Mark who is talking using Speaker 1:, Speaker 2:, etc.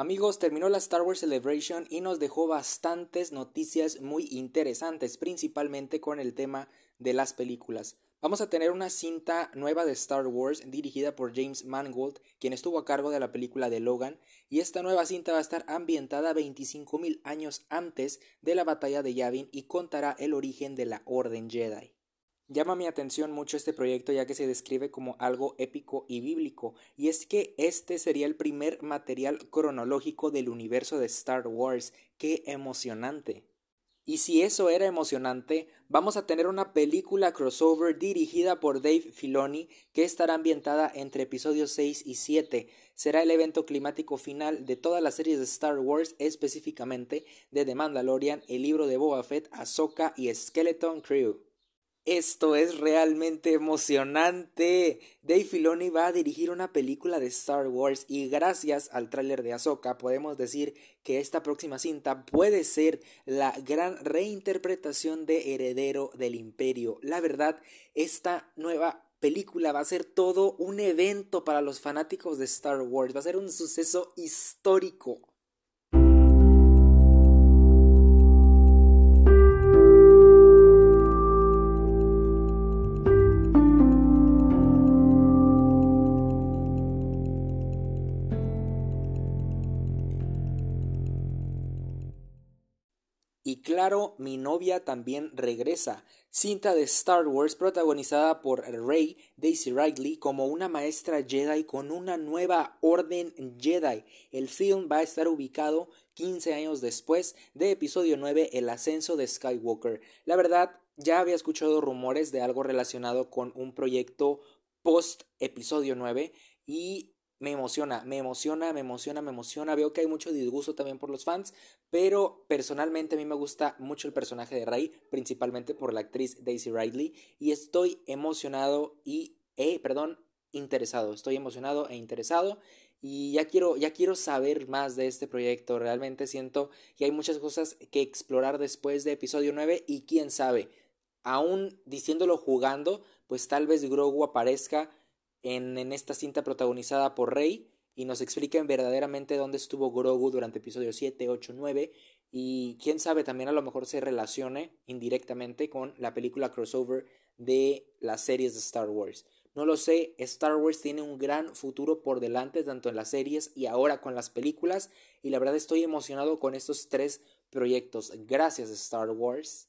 Speaker 1: Amigos, terminó la Star Wars Celebration y nos dejó bastantes noticias muy interesantes, principalmente con el tema de las películas. Vamos a tener una cinta nueva de Star Wars dirigida por James Mangold, quien estuvo a cargo de la película de Logan, y esta nueva cinta va a estar ambientada 25.000 años antes de la batalla de Yavin y contará el origen de la Orden Jedi. Llama mi atención mucho este proyecto ya que se describe como algo épico y bíblico, y es que este sería el primer material cronológico del universo de Star Wars. ¡Qué emocionante! Y si eso era emocionante, vamos a tener una película crossover dirigida por Dave Filoni que estará ambientada entre episodios 6 y 7. Será el evento climático final de todas las series de Star Wars, específicamente de The Mandalorian, el libro de Boba Fett, Ahsoka y Skeleton Crew. Esto es realmente emocionante. Dave Filoni va a dirigir una película de Star Wars y gracias al tráiler de Ahsoka podemos decir que esta próxima cinta puede ser la gran reinterpretación de Heredero del Imperio. La verdad, esta nueva película va a ser todo un evento para los fanáticos de Star Wars, va a ser un suceso histórico. Y claro, mi novia también regresa. Cinta de Star Wars protagonizada por Rey Daisy Ridley como una maestra Jedi con una nueva orden Jedi. El film va a estar ubicado 15 años después de episodio 9 El ascenso de Skywalker. La verdad, ya había escuchado rumores de algo relacionado con un proyecto post episodio 9 y me emociona, me emociona, me emociona, me emociona. Veo que hay mucho disgusto también por los fans, pero personalmente a mí me gusta mucho el personaje de Rey, principalmente por la actriz Daisy Ridley, y estoy emocionado y, eh, perdón, interesado. Estoy emocionado e interesado y ya quiero, ya quiero saber más de este proyecto. Realmente siento que hay muchas cosas que explorar después de episodio 9 y quién sabe, aún diciéndolo jugando, pues tal vez Grogu aparezca en, en esta cinta protagonizada por Rey y nos expliquen verdaderamente dónde estuvo Grogu durante episodios 7, 8, 9 y quién sabe también a lo mejor se relacione indirectamente con la película crossover de las series de Star Wars. No lo sé, Star Wars tiene un gran futuro por delante tanto en las series y ahora con las películas y la verdad estoy emocionado con estos tres proyectos. Gracias Star Wars.